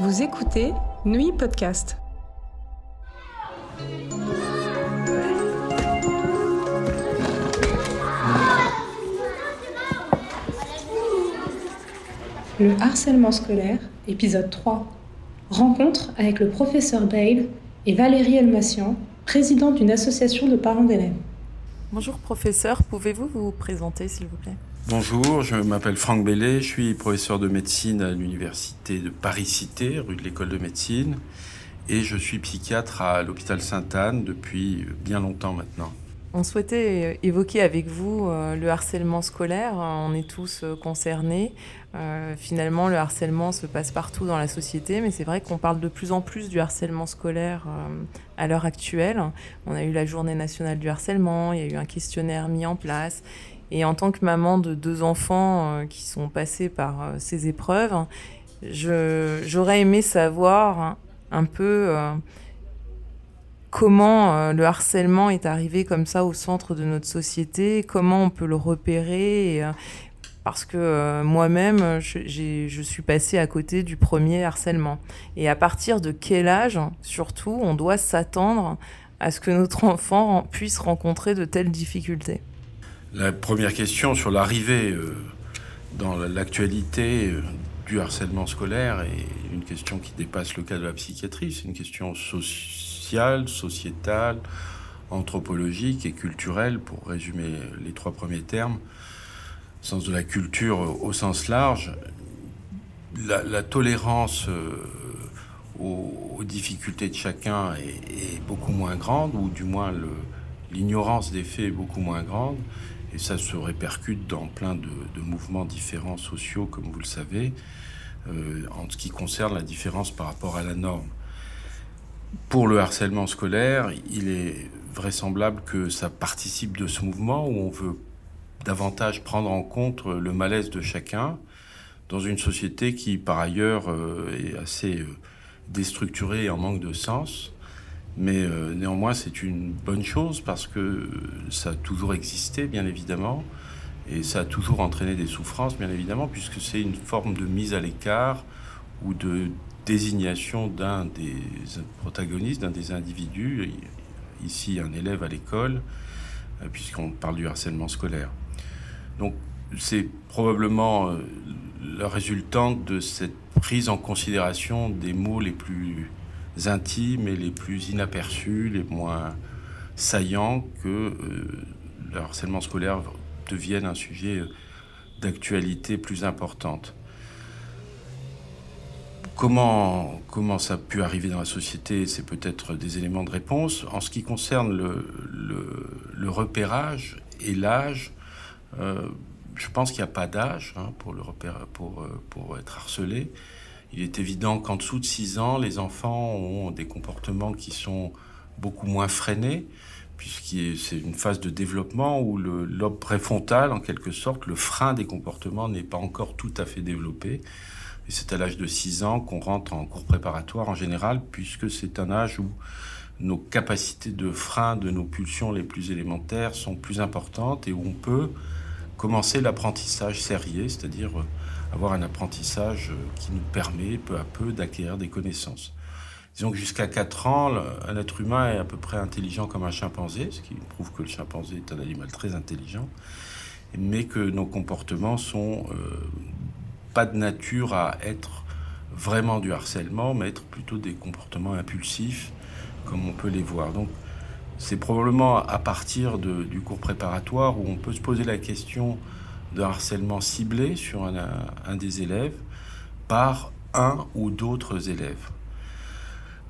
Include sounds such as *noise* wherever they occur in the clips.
Vous écoutez Nuit Podcast. Le harcèlement scolaire, épisode 3. Rencontre avec le professeur Dale et Valérie Elmassian, présidente d'une association de parents d'élèves. Bonjour professeur, pouvez-vous vous présenter s'il vous plaît? Bonjour, je m'appelle Franck Bellet, je suis professeur de médecine à l'université de Paris-Cité, rue de l'école de médecine, et je suis psychiatre à l'hôpital Sainte-Anne depuis bien longtemps maintenant. On souhaitait évoquer avec vous euh, le harcèlement scolaire. On est tous euh, concernés. Euh, finalement, le harcèlement se passe partout dans la société, mais c'est vrai qu'on parle de plus en plus du harcèlement scolaire à l'heure actuelle. On a eu la journée nationale du harcèlement, il y a eu un questionnaire mis en place. Et en tant que maman de deux enfants qui sont passés par ces épreuves, j'aurais aimé savoir un peu comment euh, le harcèlement est arrivé comme ça au centre de notre société, comment on peut le repérer. Euh, parce que euh, moi-même, je, suis passée à côté du premier harcèlement. Et à partir de quel âge, surtout, on doit s'attendre à ce que notre *laughs* enfant puisse rencontrer de telles difficultés? La première question sur l'arrivée dans l'actualité du harcèlement scolaire est une question qui dépasse le cas de la psychiatrie, c'est une question sociale sociétale, anthropologique et culturelle, pour résumer les trois premiers termes, sens de la culture au sens large, la, tolérance euh, aux, difficultés de chacun est, beaucoup moins grande, ou du moins l'ignorance des faits est beaucoup moins grande, et ça se répercute dans plein de, mouvements différents sociaux, comme vous le savez, euh, en ce qui concerne la différence par rapport à la norme. Pour le harcèlement scolaire, il est vraisemblable que ça participe de ce mouvement où on veut davantage prendre en compte le malaise de chacun dans une société qui, par ailleurs, euh, est assez euh, déstructurée et en manque de sens. Mais euh, néanmoins, c'est une bonne chose parce que ça a toujours existé, bien évidemment, et ça a toujours entraîné des souffrances, bien évidemment, puisque c'est une forme de mise à l'écart ou de désignation d'un des protagonistes, d'un des individus, ici un élève à l'école, euh, puisqu'on parle du harcèlement scolaire. Donc c'est probablement euh, la résultante de cette prise en considération des mots les plus intimes et les plus inaperçus, les moins saillants, que euh, le harcèlement scolaire devienne un sujet d'actualité plus importante. Comment, ça a pu arriver dans la société C'est peut-être des éléments de réponse. En ce qui concerne le, repérage et l'âge, euh, je pense qu'il n'y a pas d'âge hein, euh, pour être harcelé. Il est évident qu'en dessous de 6 ans, les enfants ont des comportements qui sont beaucoup moins freinés, puisque c'est une phase de développement où le lobe préfrontal, en quelque sorte, le frein des comportements n'est pas encore tout à fait développé. Et c'est à l'âge de 6 ans qu'on rentre en cours préparatoire en général, puisque c'est un âge où nos capacités de frein de nos pulsions les plus élémentaires sont plus importantes et où on peut commencer l'apprentissage serrier, c'est-à-dire euh, avoir un apprentissage euh, qui nous permet peu à peu d'acquérir des connaissances. Disons que jusqu'à 4 ans, un être humain est à peu près intelligent comme un chimpanzé, ce qui prouve que le chimpanzé est un animal très intelligent, mais que nos comportements sont euh, pas de nature à être vraiment du harcèlement, mais être plutôt des comportements impulsifs, comme on peut les voir. Donc, c'est probablement à partir du cours préparatoire où on peut se poser la question de harcèlement ciblé sur un, des élèves par un ou d'autres élèves.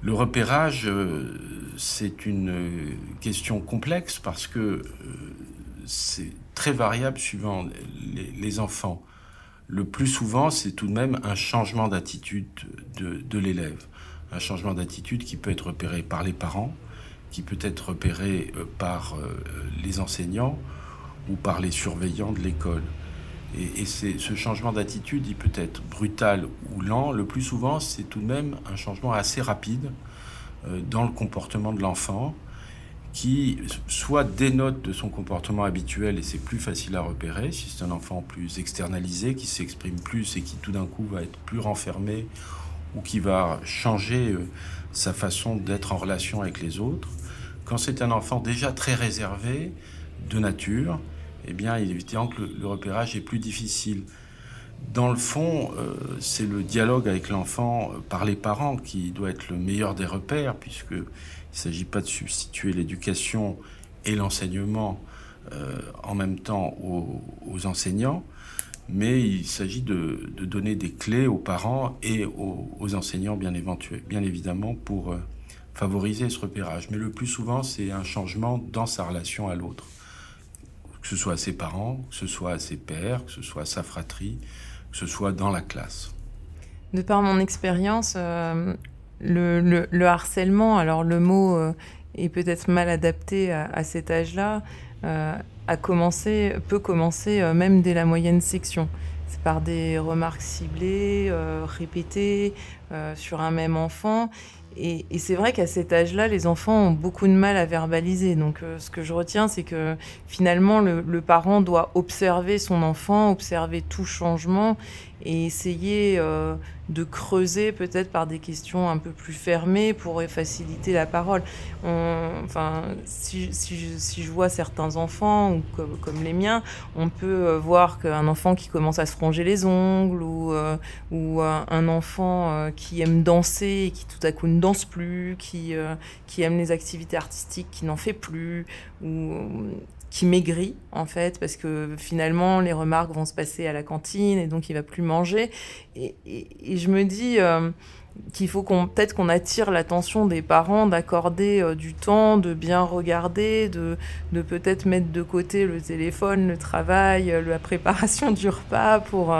Le repérage, euh, c'est une question complexe parce que euh, c'est très variable suivant les enfants le plus souvent, c'est tout de même un changement d'attitude de, l'élève. Un changement d'attitude qui peut être repéré par les parents, qui peut être repéré euh, par les enseignants ou par les surveillants de l'école. Et, ce changement d'attitude, il peut être brutal ou lent. Le plus souvent, c'est tout de même un changement assez rapide euh, dans le comportement de l'enfant qui soit dénote de son comportement habituel et c'est plus facile à repérer si c'est un enfant plus externalisé qui s'exprime plus et qui tout d'un coup va être plus renfermé ou qui va changer sa façon d'être en relation avec les autres. Quand c'est un enfant déjà très réservé de nature, eh bien, il est évident que le, repérage est plus difficile. Dans le fond, euh, c'est le dialogue avec l'enfant euh, par les parents qui doit être le meilleur des repères, puisqu'il ne s'agit pas de substituer l'éducation et l'enseignement euh, en même temps aux, enseignants, mais il s'agit de, donner des clés aux parents et aux, enseignants, bien, bien évidemment, pour favoriser ce repérage. Mais le plus souvent, c'est un changement dans sa relation à l'autre. Que ce soit à ses parents, que ce soit à ses pères, que ce soit à sa fratrie, que ce soit dans la classe. De par mon expérience, euh, le, harcèlement, alors le mot euh, est peut-être mal adapté à, cet âge-là, euh, a commencé, peut commencer même dès la moyenne section. C'est par des remarques ciblées, répétées sur un même enfant et, c'est vrai qu'à cet âge-là, les enfants ont beaucoup de mal à verbaliser. Donc, euh, ce que je retiens, c'est que finalement, le, parent doit observer son enfant, observer tout changement et essayer euh, de creuser peut-être par des questions un peu plus fermées pour faciliter la parole. enfin, si, je, vois certains enfants, ou comme, les miens, on peut euh, voir qu'un enfant qui commence à se ronger les ongles, ou, euh, ou un enfant qui aime danser et qui tout à coup ne danse plus, qui, qui aime les activités artistiques, qui n'en fait plus, ou qui maigrit en fait parce que finalement les remarques vont se passer à la cantine et donc il va plus manger. Et, je me dis euh, qu'il faut qu'on peut-être qu'on attire l'attention des parents d'accorder euh, du temps de bien regarder de, de peut-être mettre de côté le téléphone le travail euh, la préparation *laughs* du repas pour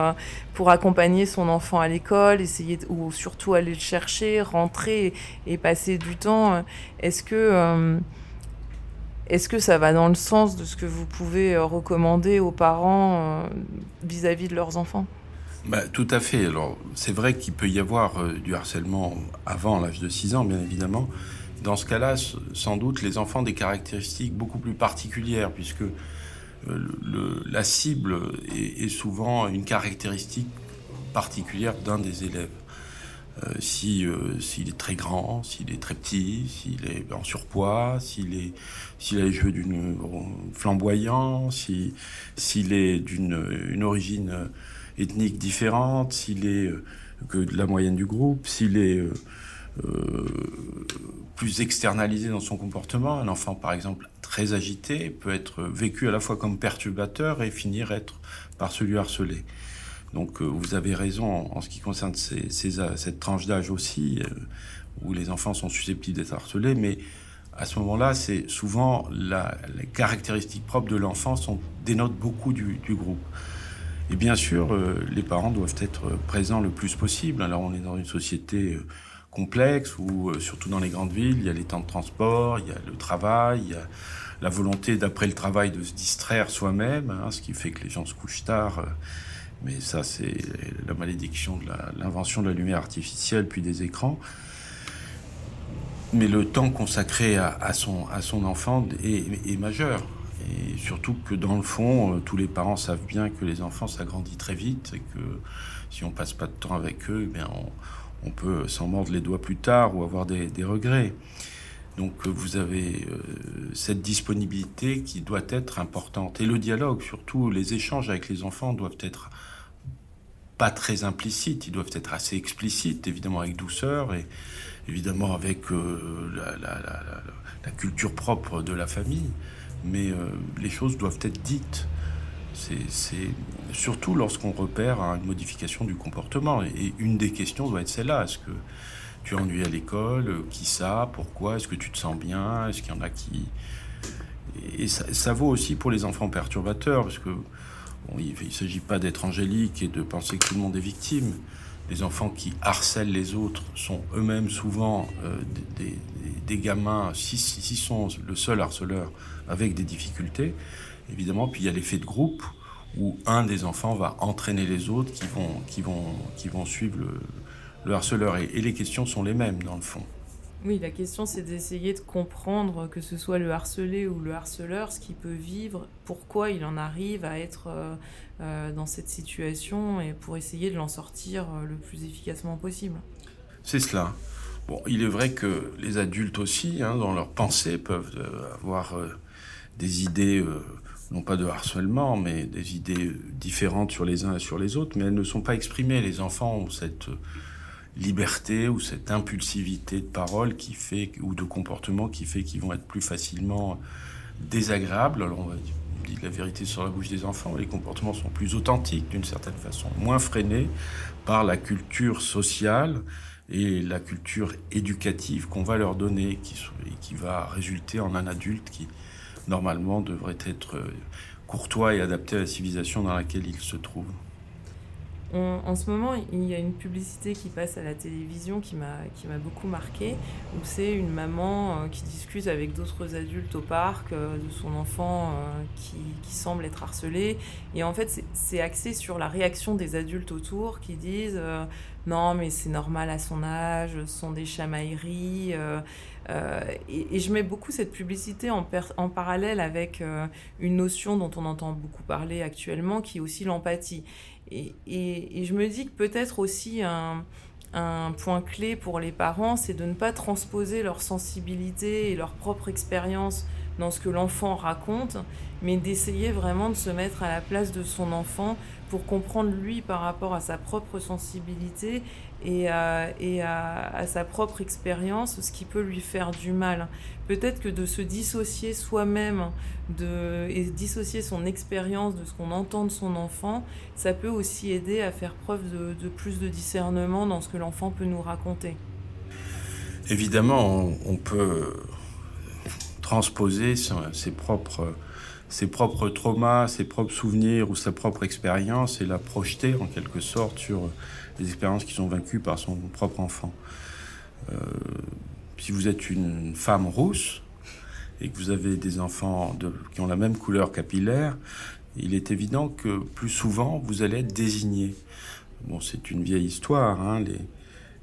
pour accompagner son enfant à l'école essayer ou surtout aller le chercher rentrer et passer du temps. Est-ce que est-ce que ça va dans le sens de ce que vous pouvez euh, recommander aux parents euh, vis-à-vis de leurs enfants? Bah, Tout à fait. Alors, c'est vrai qu'il peut y avoir euh, du harcèlement avant l'âge de 6 ans, bien évidemment. Dans ce cas-là, sans doute, les enfants ont des caractéristiques beaucoup plus particulières, puisque la cible est, souvent une caractéristique particulière d'un des élèves. Euh, si euh, s'il est très grand, s'il est très petit, s'il est en surpoids, s'il est s'il a les cheveux d'une flamboyant, si s'il est d'une une origine ethnique différente, s'il est euh, que de la moyenne du groupe, s'il est plus externalisé dans son comportement. Un enfant, par exemple, très agité peut être vécu à la fois comme perturbateur et finir être par celui harcelé. Donc euh, vous avez raison en ce qui concerne cette tranche d'âge aussi, euh, où les enfants sont susceptibles d'être harcelés, mais à ce moment-là, c'est souvent les caractéristiques propres de l'enfant sont dénotent beaucoup du, groupe. Et bien sûr, euh, les parents doivent être présents le plus possible. Alors on est dans une société complexe où, surtout dans les grandes villes, il y a les temps de transport, il y a le travail, il y a la volonté d'après le travail de se distraire soi-même, hein, ce qui fait que les gens se couchent tard mais ça, c'est la malédiction de l'invention de la lumière artificielle, puis des écrans. Mais le temps consacré à, son, à son enfant est, majeur. Et surtout que dans le fond, euh, tous les parents savent bien que les enfants s'agrandissent très vite et que si on passe pas de temps avec eux, eh bien on, peut s'en mordre les doigts plus tard ou avoir des, regrets. Donc euh, vous avez euh, cette disponibilité qui doit être importante. Et le dialogue, surtout les échanges avec les enfants doivent être pas très implicites, ils doivent être assez explicites, évidemment avec douceur et évidemment avec euh, la, culture propre de la famille, mais euh, les choses doivent être dites. C'est surtout lorsqu'on repère une modification du comportement. Et une des questions doit être celle-là. Est-ce que tu es ennuyé à l'école? Qui ça? Pourquoi? Est-ce que tu te sens bien? Est-ce qu'il y en a qui... Et ça, ça, vaut aussi pour les enfants perturbateurs, parce que il ne s'agit pas d'être angélique et de penser que tout le monde est victime. Les enfants qui harcèlent les autres sont eux-mêmes souvent euh, des, gamins, s'ils si, sont le seul harceleur, avec des difficultés, évidemment. Puis il y a l'effet de groupe où un des enfants va entraîner les autres qui vont, qui vont, qui vont suivre le, harceleur. et les questions sont les mêmes dans le fond. Oui, la question c'est d'essayer de comprendre que ce soit le harcelé ou le harceleur, ce qu'il peut vivre, pourquoi il en arrive à être euh, euh, dans cette situation et pour essayer de l'en sortir euh, le plus efficacement possible. C'est cela. Bon, il est vrai que les adultes aussi, hein, dans leur pensée, peuvent avoir des idées, non pas de harcèlement, mais des idées différentes sur les uns et sur les autres, mais elles ne sont pas exprimées. Les enfants ont cette liberté ou cette impulsivité de parole qui fait, ou de comportement qui fait qu'ils vont être plus facilement désagréables. Alors on va dire la vérité sur la bouche des enfants, les comportements sont plus authentiques d'une certaine façon, moins freinés par la culture sociale et la culture éducative qu'on va leur donner, qui, et qui va résulter en un adulte qui, normalement, devrait être euh, courtois et adapté à la civilisation dans laquelle il se trouve en ce moment, il y a une publicité qui passe à la télévision qui m'a beaucoup marqué, où c'est une maman euh, qui discute avec d'autres adultes au parc euh, de son enfant euh, qui, qui, semble être harcelé. Et en fait, c'est axé sur la réaction des adultes autour qui disent non, mais c'est normal à son âge, ce sont des chamailleries. Et, et, je mets beaucoup cette publicité en, en parallèle avec une notion dont on entend beaucoup parler actuellement, qui est aussi l'empathie. Et, je me dis que peut-être aussi un, point clé pour les parents, c'est de ne pas transposer leur sensibilité et leur propre expérience dans ce que l'enfant raconte, mais d'essayer vraiment de se mettre à la place de son enfant pour comprendre lui par rapport à sa propre sensibilité et, à, et à, sa propre expérience ce qui peut lui faire du mal. Peut-être que de se dissocier soi-même de, et dissocier son expérience de ce qu'on entend de son enfant, ça peut aussi aider à faire preuve de, de plus de discernement dans ce que l'enfant peut nous raconter. Évidemment, on, peut transposer ses propres ses propres traumas, ses propres souvenirs ou sa propre expérience et la projeter en quelque sorte sur des expériences qui sont vaincues par son propre enfant. Euh, si vous êtes une femme rousse et que vous avez des enfants qui ont la même couleur capillaire, il est évident que plus souvent vous allez être désigné. Bon, c'est une vieille histoire. Hein, les,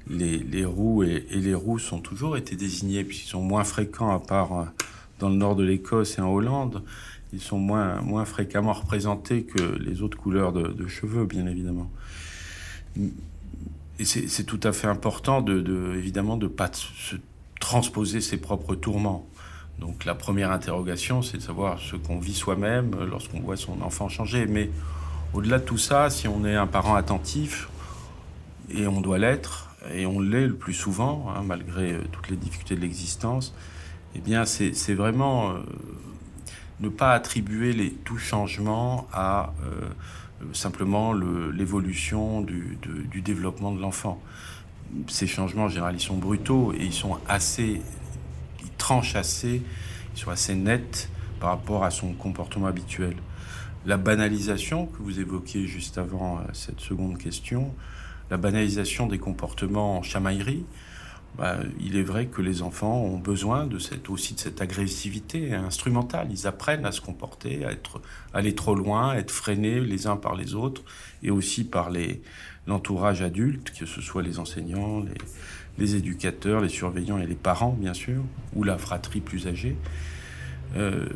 les, les, roux et, et, les rousses ont toujours été désignés puisqu'ils sont moins fréquents à part euh, dans le nord de l'Écosse et en Hollande. Ils sont moins, moins fréquemment représentés que les autres couleurs de, cheveux, bien évidemment et c'est tout à fait important de, de évidemment de pas se transposer ses propres tourments. Donc la première interrogation, c'est de savoir ce qu'on vit soi-même lorsqu'on voit son enfant changer. Mais au-delà de tout ça, si on est un parent attentif, et on doit l'être, et on l'est le plus souvent, hein, malgré euh, toutes les difficultés de l'existence, eh bien c'est vraiment euh, ne pas attribuer les, tout changement à euh, simplement l'évolution du, du, développement de l'enfant. Ces changements, en général, ils sont brutaux et ils sont assez, ils tranchent assez, ils sont assez nets par rapport à son comportement habituel. La banalisation que vous évoquiez juste avant euh, cette seconde question, la banalisation des comportements en chamaillerie, bah, il est vrai que les enfants ont besoin aussi de cette agressivité instrumentale. Ils apprennent à se comporter, à aller trop loin, à être freinés les uns par les autres et aussi par l'entourage adulte, que ce soit les enseignants, les, éducateurs, les surveillants et les parents, bien sûr, ou la fratrie plus âgée. Euh,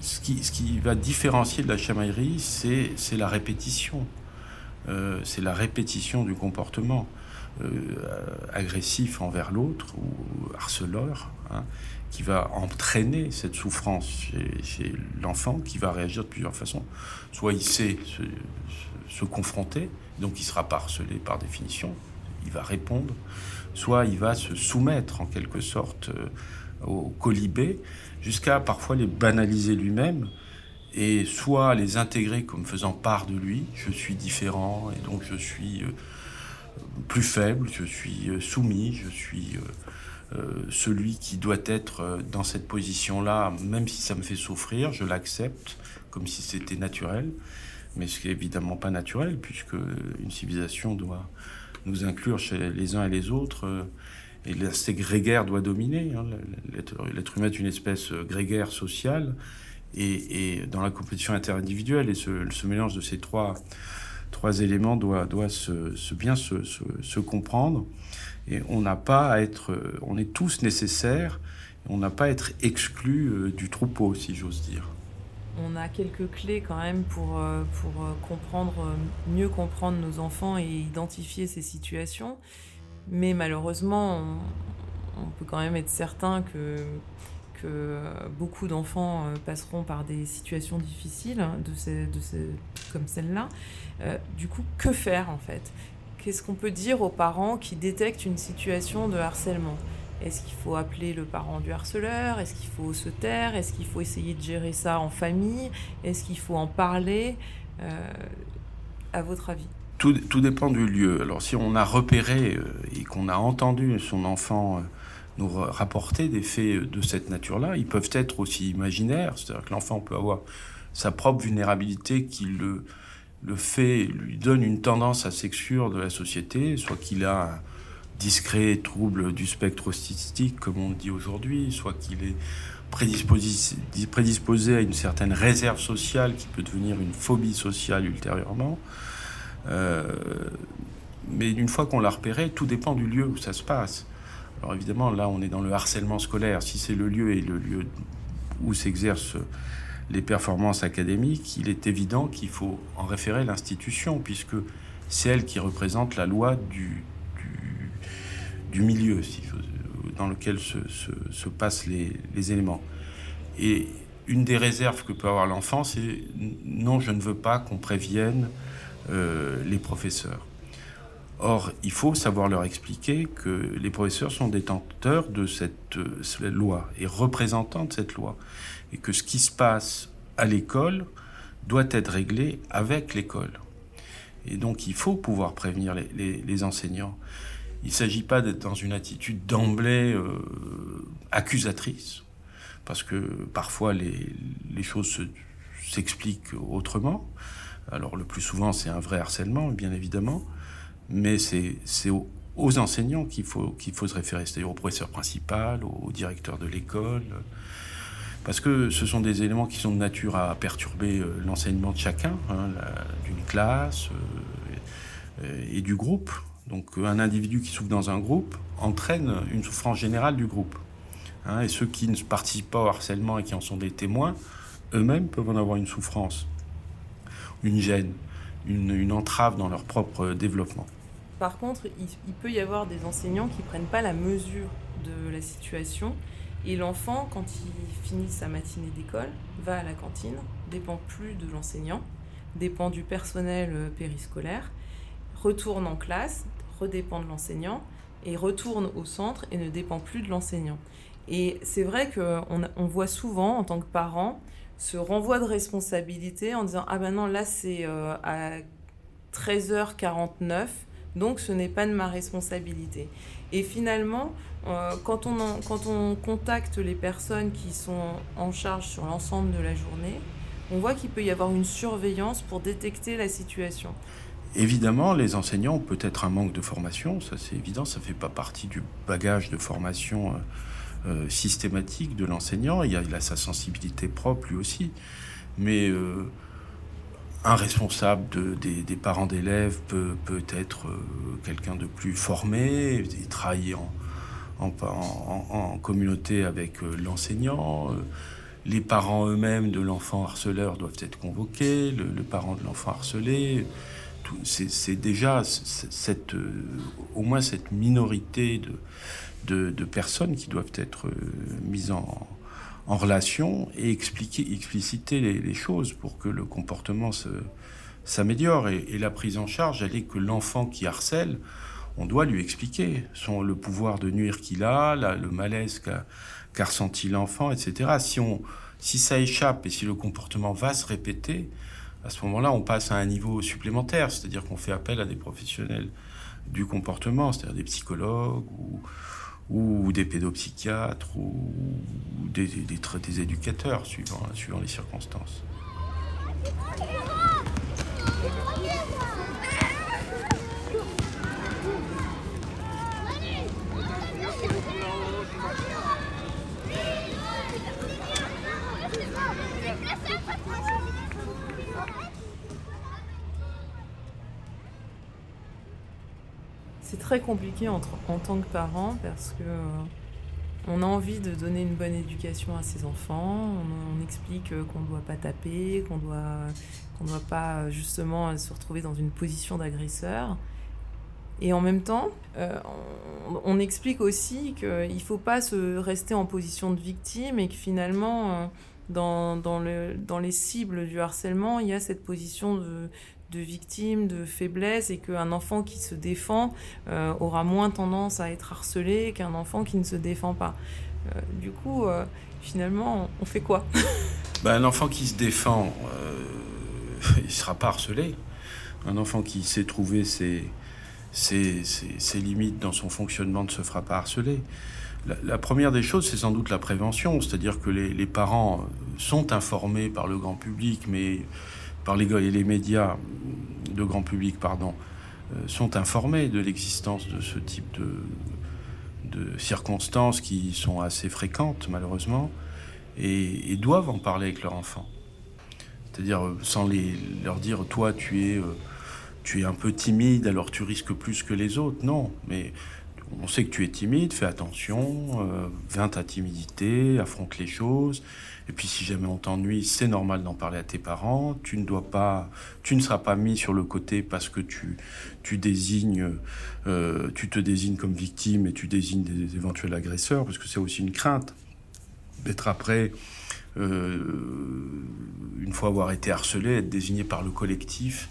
ce, qui, va différencier de la chamaillerie, c'est, c'est la répétition. Euh, c'est la répétition du comportement. Euh, agressif envers l'autre ou harceleur, hein, qui va entraîner cette souffrance chez, l'enfant, qui va réagir de plusieurs façons. Soit il sait se, confronter, donc il sera pas harcelé par définition, il va répondre, soit il va se soumettre en quelque sorte euh, au colibé, jusqu'à parfois les banaliser lui-même, et soit les intégrer comme faisant part de lui, je suis différent, et donc je suis... Euh, plus faible, je suis euh, soumis, je suis euh, euh, celui qui doit être dans cette position-là, même si ça me fait souffrir, je l'accepte comme si c'était naturel, mais ce qui est évidemment pas naturel, puisque une civilisation doit nous inclure chez les uns et les autres, et l'aspect grégaire doit dominer. Hein. L'être humain est une espèce grégaire sociale, et, dans la compétition interindividuelle, et ce mélange de ces trois trois éléments doivent, doivent se, bien se, se, comprendre. Et on n'a pas à être, on est tous nécessaires. On n'a pas à être exclu euh, du troupeau, si j'ose dire. On a quelques clés quand même pour, euh, pour euh, comprendre, mieux comprendre nos enfants et identifier ces situations. Mais malheureusement, on, peut quand même être certain que, que beaucoup d'enfants passeront par des situations difficiles ces, comme celle-là. du coup, que faire en fait? Qu'est-ce qu'on peut dire aux parents qui détectent une situation de harcèlement? Est-ce qu'il faut appeler le parent du harceleur? Est-ce qu'il faut se taire? Est-ce qu'il faut essayer de gérer ça en famille? Est-ce qu'il faut en parler? Euh, À votre avis? Tout, dépend du lieu. Alors si on a repéré euh, et qu'on a entendu son enfant euh, nous rapporter des faits de cette nature-là, ils peuvent être aussi imaginaires, c'est-à-dire que l'enfant peut avoir sa propre vulnérabilité qui le le fait lui donne une tendance à s'exclure de la société, soit qu'il a un discret trouble du spectre autistique, comme on dit aujourd'hui, soit qu'il est prédisposé, prédisposé à une certaine réserve sociale qui peut devenir une phobie sociale ultérieurement. Euh, mais une fois qu'on l'a repéré, tout dépend du lieu où ça se passe. Alors évidemment, là, on est dans le harcèlement scolaire. Si c'est le lieu et le lieu où s'exerce les performances académiques, il est évident qu'il faut en référer l'institution, puisque c'est elle qui représente la loi du, milieu dans lequel se, se, passent les, les, éléments. Et une des réserves que peut avoir l'enfant, c'est non, je ne veux pas qu'on prévienne euh, les professeurs. Or, il faut savoir leur expliquer que les professeurs sont détenteurs de cette, cette loi et représentants de cette loi et que ce qui se passe à l'école doit être réglé avec l'école. Et donc il faut pouvoir prévenir les, enseignants. Il ne s'agit pas d'être dans une attitude d'emblée euh, accusatrice, parce que parfois les, choses s'expliquent autrement. Alors le plus souvent c'est un vrai harcèlement, bien évidemment, mais c'est aux, enseignants qu'il faut, se référer, c'est-à-dire au professeur principal, au directeur de l'école parce que ce sont des éléments qui sont de nature à perturber euh, l'enseignement de chacun, hein, d'une classe euh, et du groupe. Donc un individu qui souffre dans un groupe entraîne une souffrance générale du groupe. Hein, et ceux qui ne participent pas au harcèlement et qui en sont des témoins, eux-mêmes peuvent en avoir une souffrance, une gêne, une, entrave dans leur propre développement. Par contre, il, peut y avoir des enseignants qui ne prennent pas la mesure de la situation et l'enfant, quand il finit sa matinée d'école, va à la cantine, dépend plus de l'enseignant, dépend du personnel euh, périscolaire, retourne en classe, redépend de l'enseignant, et retourne au centre et ne dépend plus de l'enseignant. Et c'est vrai qu'on on voit souvent, en tant que parent, ce renvoi de responsabilité en disant Ah ben non, là c'est euh, à 13h49, donc ce n'est pas de ma responsabilité. Et finalement, euh, quand, on contacte les personnes qui sont en charge sur l'ensemble de la journée, on voit qu'il peut y avoir une surveillance pour détecter la situation. Évidemment, les enseignants ont peut-être un manque de formation, ça c'est évident, ça ne fait pas partie du bagage de formation euh, euh, systématique de l'enseignant, il, a sa sensibilité propre lui aussi, mais un responsable de, des, parents d'élèves peut, être quelqu'un de plus formé, travailler en, communauté avec euh, l'enseignant. Euh, les parents eux-mêmes de l'enfant harceleur doivent être convoqués, le, parent de l'enfant harcelé. C'est déjà cette, euh, au moins cette minorité de, personnes qui doivent être mises en, en relation et expliquer, expliciter les, choses pour que le comportement s'améliore. Et, la prise en charge, elle est que l'enfant qui harcèle on doit lui expliquer son, le pouvoir de nuire qu'il a, le malaise qu'a ressenti l'enfant, etc. Si, on, si ça échappe et si le comportement va se répéter, à ce moment-là, on passe à un niveau supplémentaire, c'est-à-dire qu'on fait appel à des professionnels du comportement, c'est-à-dire des psychologues ou, ou des pédopsychiatres ou des, éducateurs, suivant les circonstances. Très compliqué en, en, tant que parent parce que euh, on a envie de donner une bonne éducation à ses enfants. On, explique euh, qu'on ne doit pas taper, qu'on doit qu'on doit pas euh, justement se retrouver dans une position d'agresseur. Et en même temps, on, explique aussi qu'il ne faut pas se rester en position de victime et que finalement, dans, dans, le, dans les cibles du harcèlement, il y a cette position de, de victime, de faiblesse, et qu'un enfant qui se défend euh, aura moins tendance à être harcelé qu'un enfant qui ne se défend pas. Euh, du coup, euh, finalement, on fait quoi? *laughs* Ben, Un enfant qui se défend, *laughs* il ne sera pas harcelé. Un enfant qui sait trouver ses, limites dans son fonctionnement ne se fera pas harceler. La, première des choses, c'est sans doute la prévention, c'est-à-dire que les, parents sont informés par le grand public, mais les, médias de grand public, pardon, euh, sont informés de l'existence de ce type de, circonstances qui sont assez fréquentes, malheureusement, et, doivent en parler avec leur enfant. C'est-à-dire euh, sans les, leur dire, toi, tu es, euh, tu es un peu timide, alors tu risques plus que les autres. Non, mais on sait que tu es timide, fais attention, euh, ta timidité, affronte les choses. Et puis si jamais on t'ennuie, c'est normal d'en parler à tes parents. Tu ne dois pas, tu ne seras pas mis sur le côté parce que tu, tu désignes, euh, tu te désignes comme victime et tu désignes des éventuels agresseurs, parce que c'est aussi une crainte d'être après, euh, une fois avoir été harcelé, être désigné par le collectif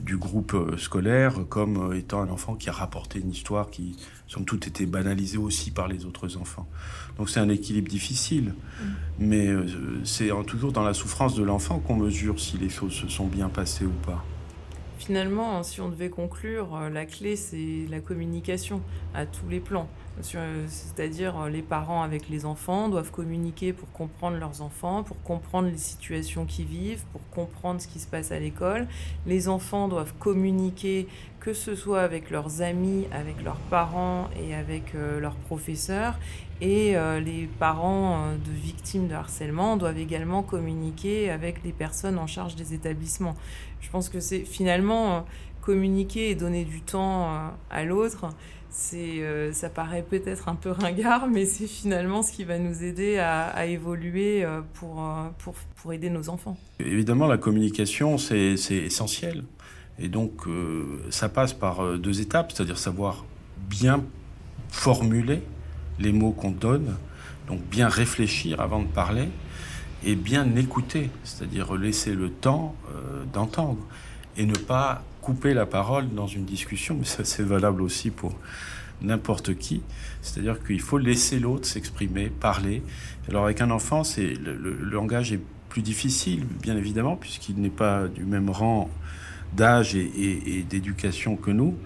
du groupe euh, scolaire comme étant un enfant qui a rapporté une histoire qui, somme toute, était banalisée aussi par les autres enfants. Donc c'est un équilibre difficile, mm. mais euh, c'est toujours dans la souffrance de l'enfant qu'on mesure si les choses se sont bien passées ou pas. Finalement, si on devait conclure, la clé, c'est la communication à tous les plans. C'est-à-dire euh, les parents avec les enfants doivent communiquer pour comprendre leurs enfants, pour comprendre les situations qu'ils vivent, pour comprendre ce qui se passe à l'école. Les enfants doivent communiquer que ce soit avec leurs amis, avec leurs parents et avec euh, leurs professeurs. Et euh, les parents de victimes de harcèlement doivent également communiquer avec les personnes en charge des établissements. Je pense que c'est finalement communiquer et donner du temps à l'autre euh, ça paraît peut-être un peu ringard, mais c'est finalement ce qui va nous aider à, évoluer euh, pour, euh, pour, pour, aider nos enfants. Évidemment, la communication, c'est, essentiel. Et donc, ça passe par deux étapes, c'est-à-dire savoir bien formuler les mots qu'on donne, donc bien réfléchir avant de parler, et bien écouter, c'est-à-dire laisser le temps d'entendre, et ne pas couper la parole dans une discussion, mais ça c'est valable aussi pour n'importe qui. C'est-à-dire qu'il faut laisser l'autre s'exprimer, parler. Alors avec un enfant, c'est le, langage est plus difficile, bien évidemment, puisqu'il n'est pas du même rang d'âge et, d'éducation que nous.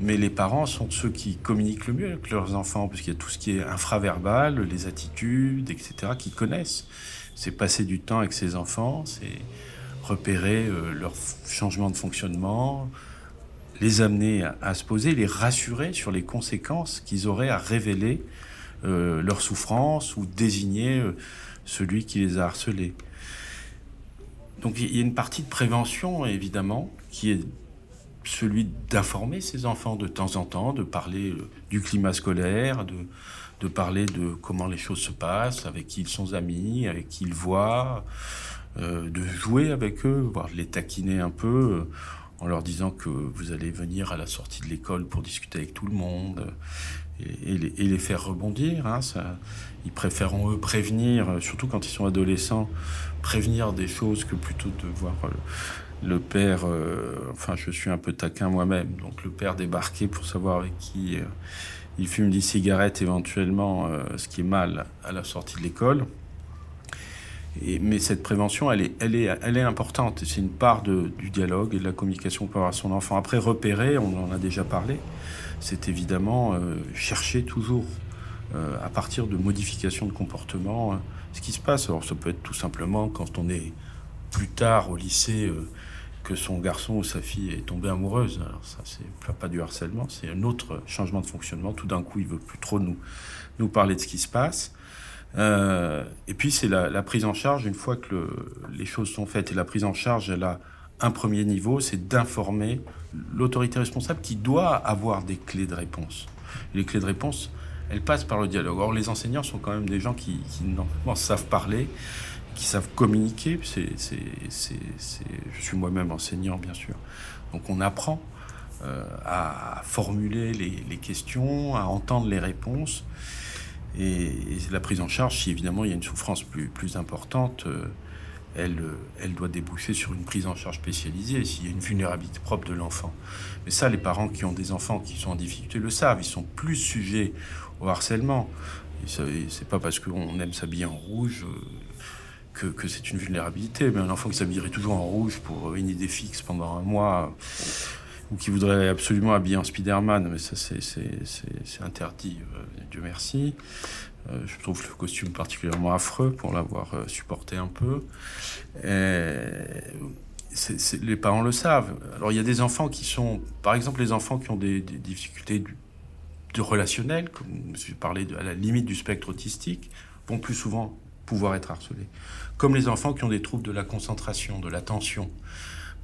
Mais les parents sont ceux qui communiquent le mieux avec leurs enfants, parce qu'il y a tout ce qui est infraverbal, les attitudes, etc., qu'ils connaissent. C'est passer du temps avec ses enfants, c'est repérer euh, leur changement de fonctionnement, les amener à, se poser, les rassurer sur les conséquences qu'ils auraient à révéler euh, leur souffrance ou désigner euh, celui qui les a harcelés. Donc il y a une partie de prévention, évidemment, qui est celui d'informer ses enfants de temps en temps, de parler du climat scolaire, de, de parler de comment les choses se passent, avec qui ils sont amis, avec qui ils voient, euh, de jouer avec eux, voire de les taquiner un peu euh, en leur disant que vous allez venir à la sortie de l'école pour discuter avec tout le monde et, les, faire rebondir. Hein, ils préféreront eux prévenir, surtout quand ils sont adolescents, prévenir des choses que plutôt de voir le, père. Euh, enfin, je suis un peu taquin moi-même, donc le père débarquer pour savoir avec qui il fume des cigarettes éventuellement, ce qui est mal à la sortie de l'école mais cette prévention, elle est, importante. C'est une part du dialogue et de la communication pour avoir son enfant. Après, repérer, on en a déjà parlé, c'est évidemment euh, chercher toujours, euh, à partir de modifications de comportement, euh, ce qui se passe. Alors, ça peut être tout simplement quand on est plus tard au lycée, que son garçon ou sa fille est tombée amoureuse. Alors, ça, c'est pas du harcèlement, c'est un autre changement de fonctionnement. Tout d'un coup, il veut plus trop nous parler de ce qui se passe. Euh, et puis c'est la, prise en charge, une fois que les choses sont faites, et la prise en charge, elle a un premier niveau, c'est d'informer l'autorité responsable qui doit avoir des clés de réponse. les clés de réponse, elles passent par le dialogue. Or, les enseignants sont quand même des gens qui, normalement savent parler, qui savent communiquer. Je suis moi-même enseignant, bien sûr. Donc on apprend à formuler les, questions, à entendre les réponses. Et, la prise en charge, si évidemment il y a une souffrance plus, importante, elle, elle doit déboucher sur une prise en charge spécialisée s'il y a une vulnérabilité propre de l'enfant. Mais ça, les parents qui ont des enfants qui sont en difficulté le savent, ils sont plus sujets au harcèlement. C'est pas parce qu'on aime s'habiller en rouge euh, que, c'est une vulnérabilité. Mais un enfant qui s'habillerait toujours en rouge pour une idée fixe pendant un mois, ou qui voudrait absolument habiller en Spider-Man, mais ça c'est interdit, euh, Dieu merci. Euh, je trouve le costume particulièrement affreux pour l'avoir supporté un peu. les parents le savent. Alors il y a des enfants qui sont, par exemple les enfants qui ont des, difficultés de relationnel, comme je parlais à la limite du spectre autistique, vont plus souvent pouvoir être harcelés. Comme les enfants qui ont des troubles de la concentration, de l'attention,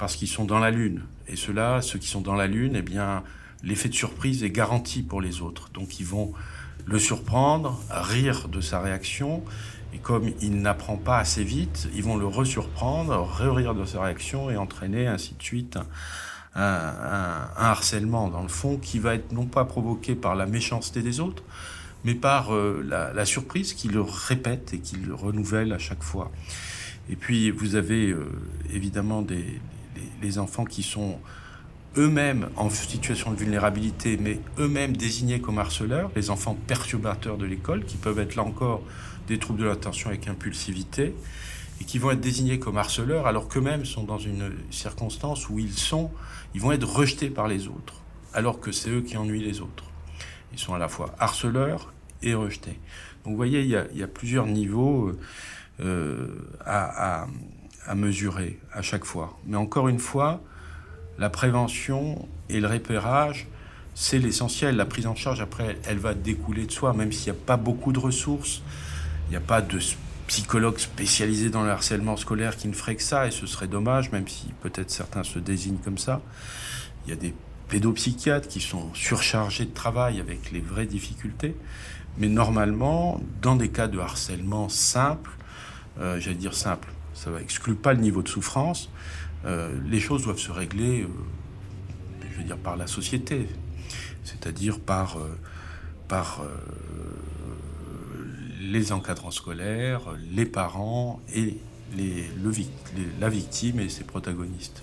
parce qu'ils sont dans la lune. Et ceux-là, ceux qui sont dans la lune, eh bien, l'effet de surprise est garanti pour les autres. Donc ils vont le surprendre, rire de sa réaction, et comme il n'apprend pas assez vite, ils vont le resurprendre, re-rire de sa réaction et entraîner ainsi de suite un, harcèlement, dans le fond, qui va être non pas provoqué par la méchanceté des autres, mais par euh, la, surprise qui le répète et qui le renouvelle à chaque fois. Et puis, vous avez euh, évidemment des, les, enfants qui sont eux-mêmes en situation de vulnérabilité, mais eux-mêmes désignés comme harceleurs, les enfants perturbateurs de l'école, qui peuvent être là encore des troubles de l'attention avec impulsivité, et qui vont être désignés comme harceleurs alors qu'eux-mêmes sont dans une circonstance où ils sont, ils vont être rejetés par les autres, alors que c'est eux qui ennuient les autres. Ils sont à la fois harceleurs et rejetés. Donc vous voyez, il y a, plusieurs niveaux euh, à, mesurer à chaque fois. Mais encore une fois, la prévention et le repérage, c'est l'essentiel. La prise en charge, après, elle va découler de soi, même s'il n'y a pas beaucoup de ressources, il n'y a pas de psychologue spécialisé dans le harcèlement scolaire qui ne ferait que ça, et ce serait dommage, même si peut-être certains se désignent comme ça. Il y a des pédopsychiatres qui sont surchargés de travail avec les vraies difficultés, mais normalement, dans des cas de harcèlement simple, euh, j'allais dire simple, ça exclut pas le niveau de souffrance, euh, les choses doivent se régler, euh, je veux dire, par la société, c'est-à-dire par, par les encadrants scolaires, les parents et les, la victime et ses protagonistes.